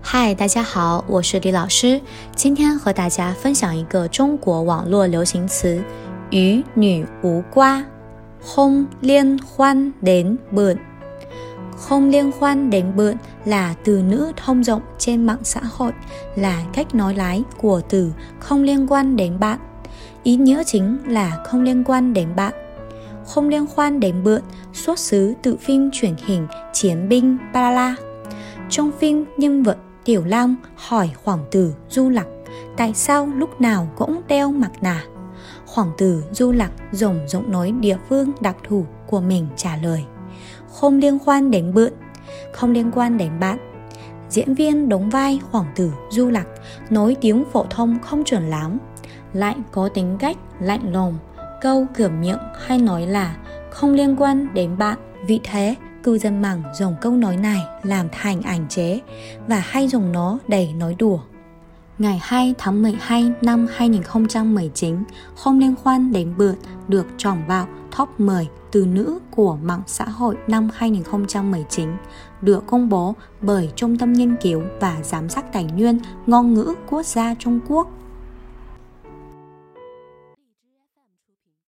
嗨，大家好，我是李老师。今天和大家分享一个中国网络流行词，与女无瓜，không liên quan đến bạn。không liên quan đến bạn là từ nữ thông dụng trên mạng xã hội, là cách nói lái của từ không liên quan đến bạn. Ý nghĩa chính là không liên quan đến bạn. Không liên quan đến bạn xuất xứ từ phim truyền hình Chiến binh Parala. trong phim, nhân vật Tiểu Long hỏi hoàng tử Du Lạc tại sao lúc nào cũng đeo mặt nạ. Hoàng tử Du Lạc dùng giọng nói địa phương đặc thù của mình trả lời. Không liên quan đến bượn, không liên quan đến bạn. Diễn viên đóng vai hoàng tử Du Lạc nói tiếng phổ thông không chuẩn lắm, lại có tính cách lạnh lùng, câu cửa miệng hay nói là không liên quan đến bạn. Vì thế, cư dân mạng dùng câu nói này làm thành ảnh chế và hay dùng nó để nói đùa. Ngày 2 tháng 12 năm 2019, không liên quan đến bượt được chọn vào top 10 từ nữ của mạng xã hội năm 2019 được công bố bởi Trung tâm Nghiên cứu và Giám sát Tài nguyên Ngôn ngữ Quốc gia Trung Quốc